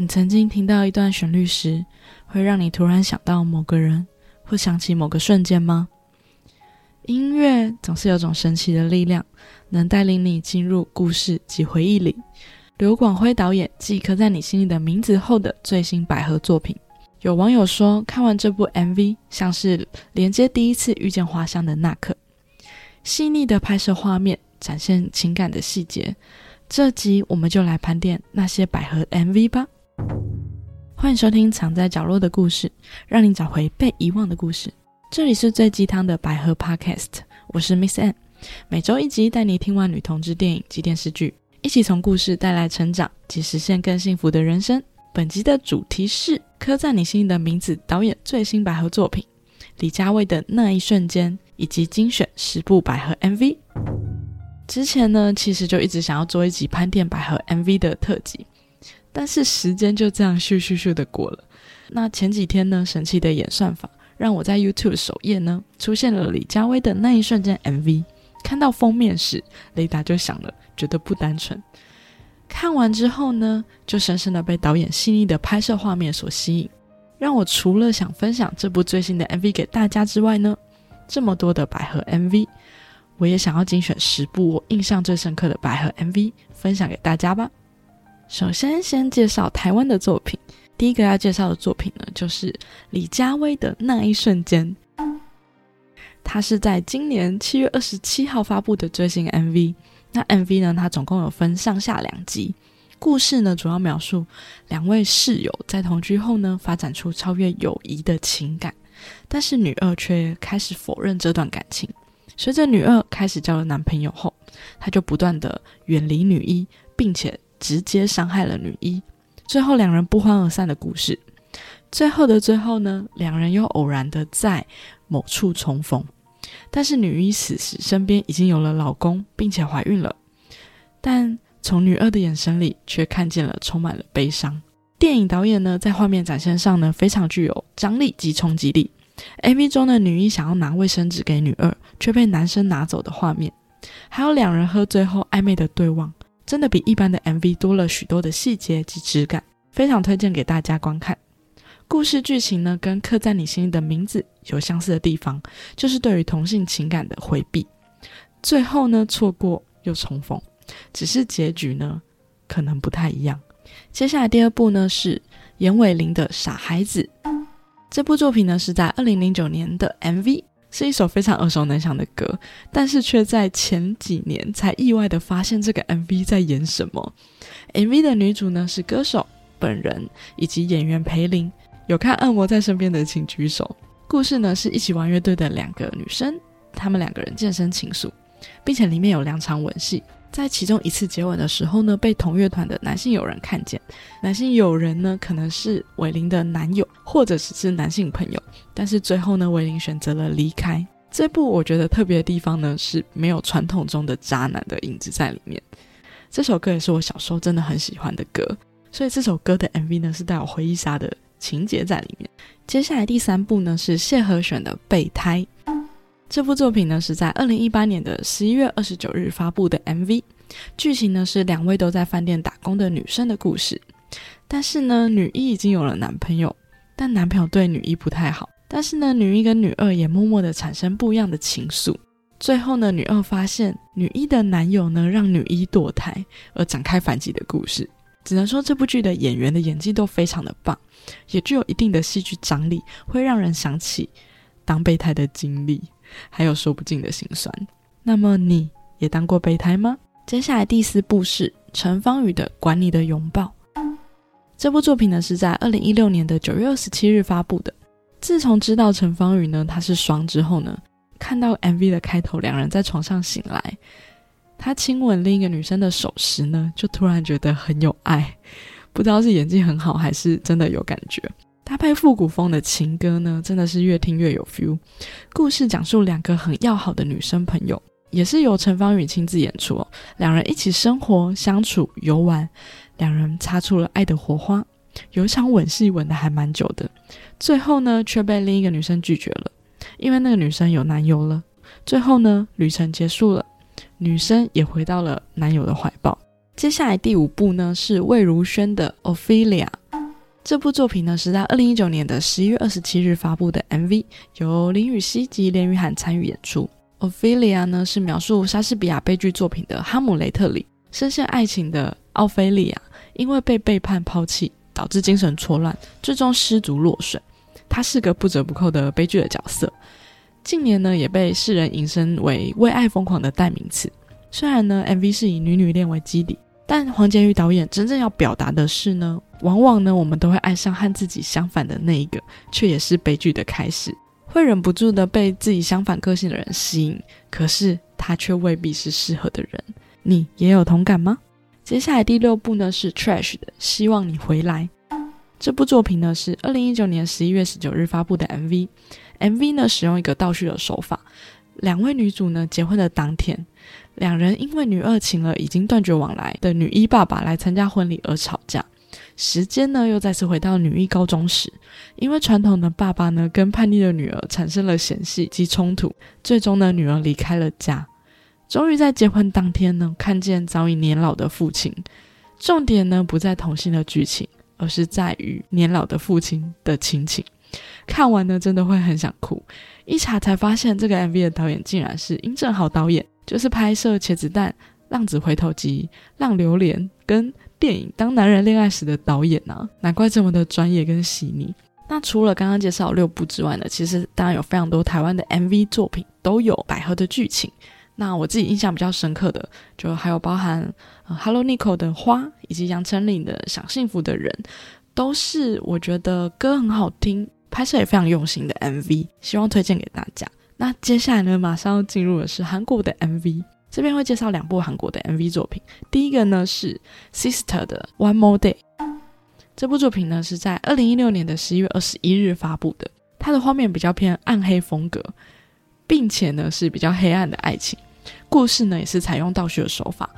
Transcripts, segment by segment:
你曾经听到一段旋律时，会让你突然想到某个人，或想起某个瞬间吗？音乐总是有种神奇的力量，能带领你进入故事及回忆里。刘广辉导演继刻在你心里的名字后的最新百合作品，有网友说，看完这部 MV 像是连接第一次遇见花香的那刻，细腻的拍摄画面，展现情感的细节。这集我们就来盘点那些百合 MV 吧。欢迎收听《藏在角落的故事》，让你找回被遗忘的故事。这里是最鸡汤的百合 Podcast，我是 Miss a n n 每周一集带你听完女同志电影及电视剧，一起从故事带来成长及实现更幸福的人生。本集的主题是《刻在你心里的名字》导演最新百合作品李佳薇的那一瞬间，以及精选十部百合 MV。之前呢，其实就一直想要做一集盘点百合 MV 的特辑，但是时间就这样咻咻咻的过了。那前几天呢，神奇的演算法。让我在 YouTube 首页呢出现了李佳薇的那一瞬间 MV，看到封面时，雷达就响了，觉得不单纯。看完之后呢，就深深的被导演细腻的拍摄画面所吸引，让我除了想分享这部最新的 MV 给大家之外呢，这么多的百合 MV，我也想要精选十部我印象最深刻的百合 MV 分享给大家吧。首先，先介绍台湾的作品。第一个要介绍的作品呢，就是李佳薇的那一瞬间。它是在今年七月二十七号发布的最新 MV。那 MV 呢，它总共有分上下两集。故事呢，主要描述两位室友在同居后呢，发展出超越友谊的情感，但是女二却开始否认这段感情。随着女二开始交了男朋友后，她就不断的远离女一，并且直接伤害了女一。最后两人不欢而散的故事，最后的最后呢，两人又偶然的在某处重逢，但是女一此时身边已经有了老公，并且怀孕了，但从女二的眼神里却看见了充满了悲伤。电影导演呢，在画面展现上呢，非常具有张力及冲击力。MV 中的女一想要拿卫生纸给女二，却被男生拿走的画面，还有两人喝醉后暧昧的对望。真的比一般的 MV 多了许多的细节及质感，非常推荐给大家观看。故事剧情呢，跟刻在你心里的名字有相似的地方，就是对于同性情感的回避。最后呢，错过又重逢，只是结局呢，可能不太一样。接下来第二部呢，是严伟玲的《傻孩子》。这部作品呢，是在二零零九年的 MV。是一首非常耳熟能详的歌，但是却在前几年才意外的发现这个 MV 在演什么。MV 的女主呢是歌手本人以及演员裴林。有看《恶魔在身边》的请举手。故事呢是一起玩乐队的两个女生，她们两个人健身情愫，并且里面有两场吻戏。在其中一次接吻的时候呢，被同乐团的男性友人看见。男性友人呢，可能是伟林的男友，或者只是男性朋友。但是最后呢，伟林选择了离开。这部我觉得特别的地方呢，是没有传统中的渣男的影子在里面。这首歌也是我小时候真的很喜欢的歌，所以这首歌的 MV 呢，是带有回忆杀的情节在里面。接下来第三部呢，是谢和弦的《备胎》。这部作品呢是在二零一八年的十一月二十九日发布的 MV，剧情呢是两位都在饭店打工的女生的故事。但是呢，女一已经有了男朋友，但男朋友对女一不太好。但是呢，女一跟女二也默默的产生不一样的情愫。最后呢，女二发现女一的男友呢让女一堕胎，而展开反击的故事。只能说这部剧的演员的演技都非常的棒，也具有一定的戏剧张力，会让人想起当备胎的经历。还有说不尽的心酸。那么你也当过备胎吗？接下来第四部是陈芳宇的《管你的拥抱》。这部作品呢是在二零一六年的九月二十七日发布的。自从知道陈芳宇呢他是双之后呢，看到 MV 的开头两人在床上醒来，他亲吻另一个女生的手时呢，就突然觉得很有爱。不知道是演技很好还是真的有感觉。搭配复古风的情歌呢，真的是越听越有 feel。故事讲述两个很要好的女生朋友，也是由陈芳宇亲自演出。两人一起生活、相处、游玩，两人擦出了爱的火花。有一场吻戏吻的还蛮久的，最后呢却被另一个女生拒绝了，因为那个女生有男友了。最后呢，旅程结束了，女生也回到了男友的怀抱。接下来第五部呢是魏如萱的《Ophelia》。这部作品呢是在二零一九年的十一月二十七日发布的 MV，由林雨熙及连雨涵参与演出。Ophelia 呢是描述莎士比亚悲剧作品的《哈姆雷特》里深陷爱情的奥菲利亚，因为被背叛抛弃，导致精神错乱，最终失足落水。他是个不折不扣的悲剧的角色。近年呢，也被世人引申为为爱疯狂的代名词。虽然呢，MV 是以女女恋为基底，但黄杰瑜导演真正要表达的是呢，往往呢，我们都会爱上和自己相反的那一个，却也是悲剧的开始，会忍不住的被自己相反个性的人吸引，可是他却未必是适合的人。你也有同感吗？接下来第六部呢是 Trash 的，希望你回来。这部作品呢是二零一九年十一月十九日发布的 MV，MV 呢使用一个倒叙的手法，两位女主呢结婚的当天，两人因为女二请了已经断绝往来的女一爸爸来参加婚礼而吵架，时间呢又再次回到女一高中时，因为传统的爸爸呢跟叛逆的女儿产生了嫌隙及冲突，最终呢女儿离开了家，终于在结婚当天呢看见早已年老的父亲，重点呢不在同性的剧情。而是在于年老的父亲的亲情，看完呢真的会很想哭。一查才发现，这个 MV 的导演竟然是殷正豪导演，就是拍摄《茄子蛋》《浪子回头集》《浪流连》跟电影《当男人恋爱时》的导演呢，难怪这么的专业跟细腻。那除了刚刚介绍六部之外呢，其实当然有非常多台湾的 MV 作品都有百合的剧情。那我自己印象比较深刻的，就还有包含《Hello Nico》的花，以及杨丞琳的《想幸福的人》，都是我觉得歌很好听，拍摄也非常用心的 MV，希望推荐给大家。那接下来呢，马上要进入的是韩国的 MV，这边会介绍两部韩国的 MV 作品。第一个呢是 Sister 的《One More Day》，这部作品呢是在二零一六年的十一月二十一日发布的，它的画面比较偏暗黑风格，并且呢是比较黑暗的爱情。故事呢也是采用倒叙的手法，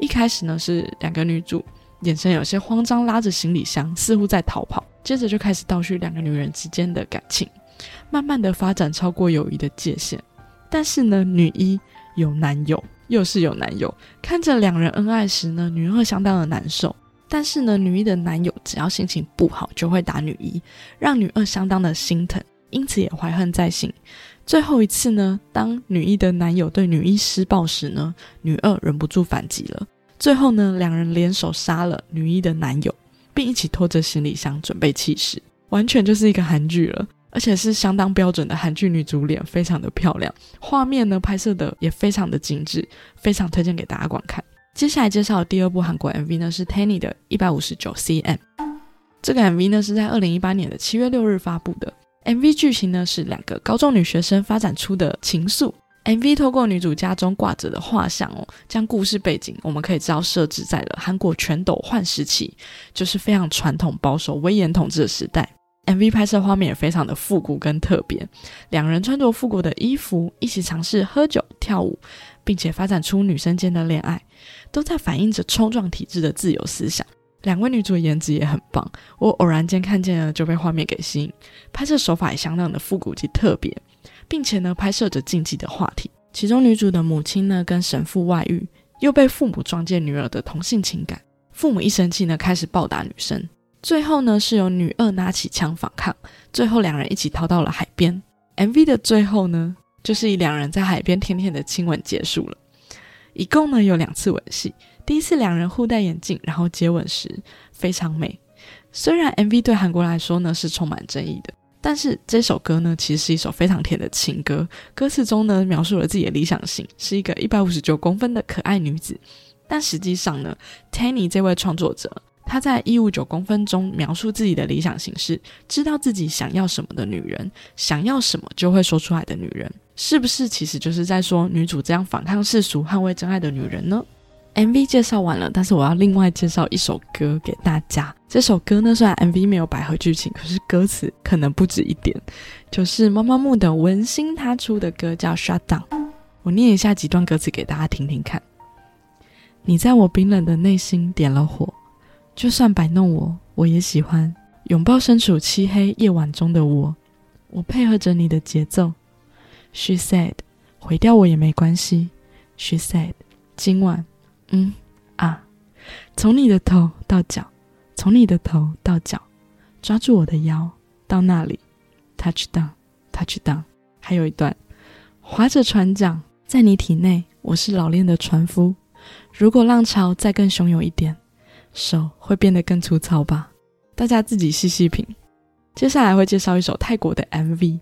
一开始呢是两个女主眼神有些慌张，拉着行李箱似乎在逃跑，接着就开始倒叙两个女人之间的感情，慢慢的发展超过友谊的界限。但是呢，女一有男友，又是有男友，看着两人恩爱时呢，女二相当的难受。但是呢，女一的男友只要心情不好就会打女一，让女二相当的心疼，因此也怀恨在心。最后一次呢，当女一的男友对女一施暴时呢，女二忍不住反击了。最后呢，两人联手杀了女一的男友，并一起拖着行李箱准备弃尸，完全就是一个韩剧了，而且是相当标准的韩剧女主脸，非常的漂亮，画面呢拍摄的也非常的精致，非常推荐给大家观看。接下来介绍的第二部韩国 MV 呢是 Tanny 的一百五十九 cm，这个 MV 呢是在二零一八年的七月六日发布的。MV 剧情呢是两个高中女学生发展出的情愫。MV 透过女主家中挂着的画像哦，将故事背景我们可以知道设置在了韩国全斗焕时期，就是非常传统保守威严统治的时代。MV 拍摄画面也非常的复古跟特别，两人穿着复古的衣服，一起尝试喝酒跳舞，并且发展出女生间的恋爱，都在反映着冲撞体制的自由思想。两位女主颜值也很棒，我偶然间看见了就被画面给吸引，拍摄手法也相当的复古及特别，并且呢拍摄着禁忌的话题。其中女主的母亲呢跟神父外遇，又被父母撞见女儿的同性情感，父母一生气呢开始暴打女生，最后呢是由女二拿起枪反抗，最后两人一起逃到了海边。MV 的最后呢就是以两人在海边甜甜的亲吻结束了，一共呢有两次吻戏。第一次两人互戴眼镜，然后接吻时非常美。虽然 MV 对韩国来说呢是充满争议的，但是这首歌呢其实是一首非常甜的情歌。歌词中呢描述了自己的理想型是一个一百五十九公分的可爱女子，但实际上呢，Tanny 这位创作者他在一五九公分中描述自己的理想形式知道自己想要什么的女人，想要什么就会说出来的女人，是不是其实就是在说女主这样反抗世俗、捍卫真爱的女人呢？MV 介绍完了，但是我要另外介绍一首歌给大家。这首歌呢，虽然 MV 没有百合剧情，可是歌词可能不止一点，就是妈妈木的文心他出的歌叫《Shut Down》。我念一下几段歌词给大家听听看。你在我冰冷的内心点了火，就算摆弄我，我也喜欢拥抱身处漆黑夜晚中的我。我配合着你的节奏。She said，毁掉我也没关系。She said，今晚。嗯啊，从你的头到脚，从你的头到脚，抓住我的腰，到那里，touch down，touch down。还有一段，划着船桨，在你体内，我是老练的船夫。如果浪潮再更汹涌一点，手会变得更粗糙吧？大家自己细细品。接下来会介绍一首泰国的 MV，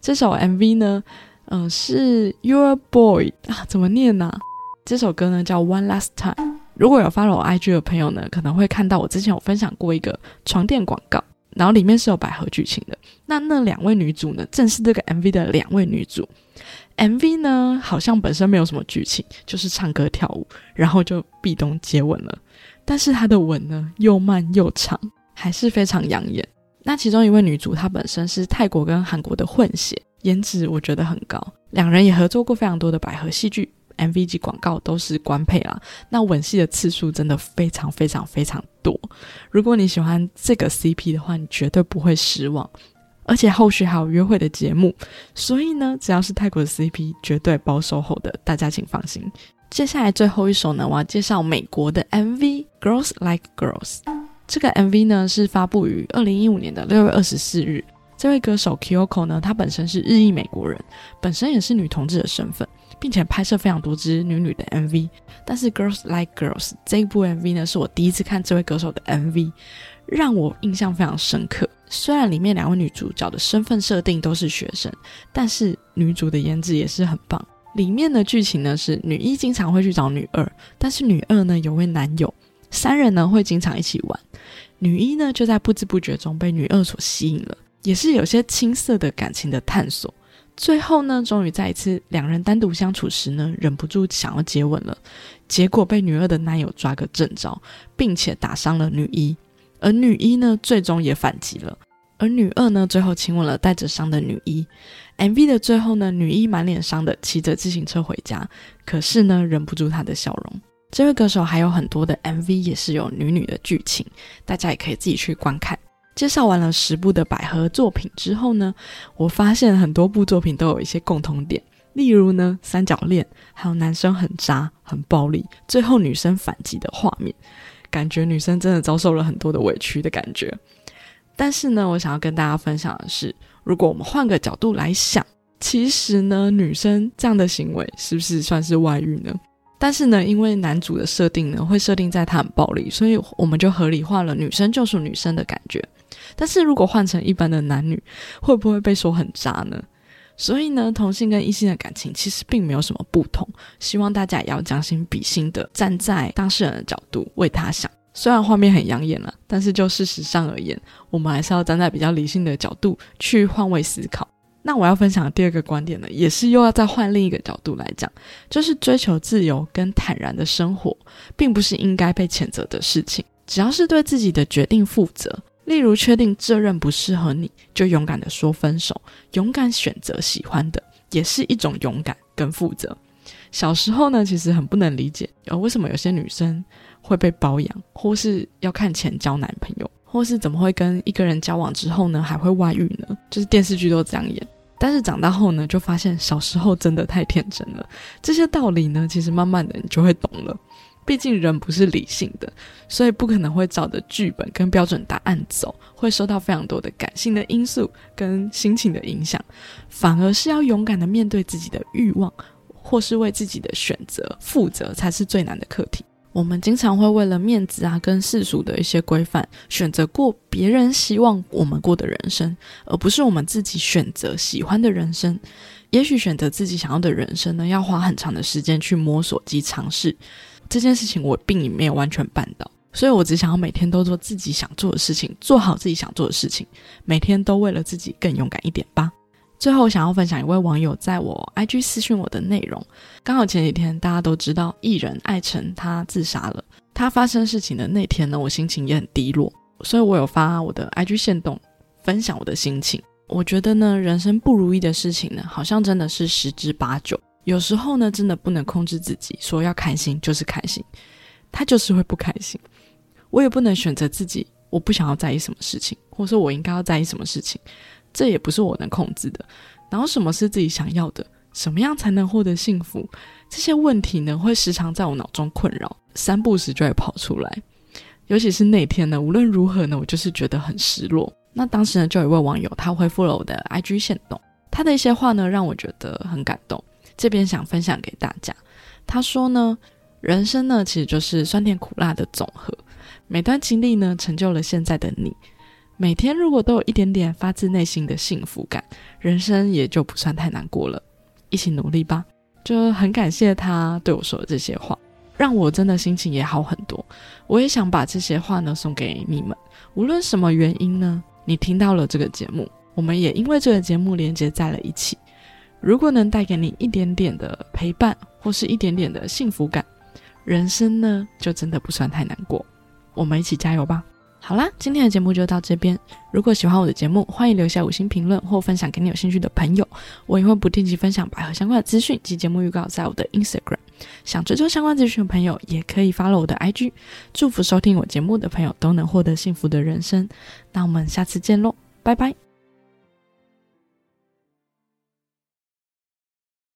这首 MV 呢，嗯，是 Your Boy 啊，怎么念呢？这首歌呢叫 One Last Time。如果有 follow IG 的朋友呢，可能会看到我之前有分享过一个床垫广告。然后里面是有百合剧情的，那那两位女主呢，正是这个 MV 的两位女主。MV 呢，好像本身没有什么剧情，就是唱歌跳舞，然后就壁咚接吻了。但是她的吻呢，又慢又长，还是非常养眼。那其中一位女主，她本身是泰国跟韩国的混血，颜值我觉得很高。两人也合作过非常多的百合戏剧。MV 及广告都是官配啦，那吻戏的次数真的非常非常非常多。如果你喜欢这个 CP 的话，你绝对不会失望。而且后续还有约会的节目，所以呢，只要是泰国的 CP，绝对包售后的，大家请放心。接下来最后一首呢，我要介绍美国的 MV《Girls Like Girls》。这个 MV 呢是发布于二零一五年的六月二十四日。这位歌手 Kyoko 呢，她本身是日裔美国人，本身也是女同志的身份。并且拍摄非常多支女女的 MV，但是《Girls Like Girls》这一部 MV 呢，是我第一次看这位歌手的 MV，让我印象非常深刻。虽然里面两位女主角的身份设定都是学生，但是女主的颜值也是很棒。里面的剧情呢是女一经常会去找女二，但是女二呢有位男友，三人呢会经常一起玩，女一呢就在不知不觉中被女二所吸引了，也是有些青涩的感情的探索。最后呢，终于在一次两人单独相处时呢，忍不住想要接吻了，结果被女二的男友抓个正着，并且打伤了女一，而女一呢，最终也反击了，而女二呢，最后亲吻了带着伤的女一。MV 的最后呢，女一满脸伤的骑着自行车回家，可是呢，忍不住她的笑容。这位歌手还有很多的 MV 也是有女女的剧情，大家也可以自己去观看。介绍完了十部的百合作品之后呢，我发现很多部作品都有一些共同点，例如呢三角恋，还有男生很渣、很暴力，最后女生反击的画面，感觉女生真的遭受了很多的委屈的感觉。但是呢，我想要跟大家分享的是，如果我们换个角度来想，其实呢，女生这样的行为是不是算是外遇呢？但是呢，因为男主的设定呢会设定在他很暴力，所以我们就合理化了女生就是女生的感觉。但是如果换成一般的男女，会不会被说很渣呢？所以呢，同性跟异性的感情其实并没有什么不同。希望大家也要将心比心的站在当事人的角度为他想。虽然画面很养眼了，但是就事实上而言，我们还是要站在比较理性的角度去换位思考。那我要分享的第二个观点呢，也是又要再换另一个角度来讲，就是追求自由跟坦然的生活，并不是应该被谴责的事情。只要是对自己的决定负责。例如，确定这任不适合你，就勇敢的说分手，勇敢选择喜欢的，也是一种勇敢跟负责。小时候呢，其实很不能理解，呃，为什么有些女生会被包养，或是要看钱交男朋友，或是怎么会跟一个人交往之后呢，还会外遇呢？就是电视剧都这样演。但是长大后呢，就发现小时候真的太天真了。这些道理呢，其实慢慢的你就会懂了。毕竟人不是理性的，所以不可能会照着剧本跟标准答案走，会受到非常多的感性的因素跟心情的影响，反而是要勇敢的面对自己的欲望，或是为自己的选择负责，才是最难的课题。我们经常会为了面子啊，跟世俗的一些规范，选择过别人希望我们过的人生，而不是我们自己选择喜欢的人生。也许选择自己想要的人生呢，要花很长的时间去摸索及尝试。这件事情我并没有完全办到，所以我只想要每天都做自己想做的事情，做好自己想做的事情，每天都为了自己更勇敢一点吧。最后，想要分享一位网友在我 IG 私讯我的内容。刚好前几天大家都知道艺人艾辰他自杀了，他发生事情的那天呢，我心情也很低落，所以我有发我的 IG 线动分享我的心情。我觉得呢，人生不如意的事情呢，好像真的是十之八九。有时候呢，真的不能控制自己，说要开心就是开心，他就是会不开心。我也不能选择自己，我不想要在意什么事情，或者说我应该要在意什么事情，这也不是我能控制的。然后什么是自己想要的，什么样才能获得幸福？这些问题呢，会时常在我脑中困扰，三不时就会跑出来。尤其是那天呢，无论如何呢，我就是觉得很失落。那当时呢，就有一位网友他回复了我的 IG 线动，他的一些话呢让我觉得很感动，这边想分享给大家。他说呢，人生呢其实就是酸甜苦辣的总和，每段经历呢成就了现在的你。每天如果都有一点点发自内心的幸福感，人生也就不算太难过了。一起努力吧！就很感谢他对我说的这些话，让我真的心情也好很多。我也想把这些话呢送给你们，无论什么原因呢，你听到了这个节目，我们也因为这个节目连接在了一起。如果能带给你一点点的陪伴，或是一点点的幸福感，人生呢就真的不算太难过。我们一起加油吧！好啦，今天的节目就到这边。如果喜欢我的节目，欢迎留下五星评论或分享给你有兴趣的朋友。我也会不定期分享百合相关的资讯及节目预告在我的 Instagram。想追踪相关资讯的朋友，也可以 follow 我的 IG。祝福收听我节目的朋友都能获得幸福的人生。那我们下次见喽，拜拜。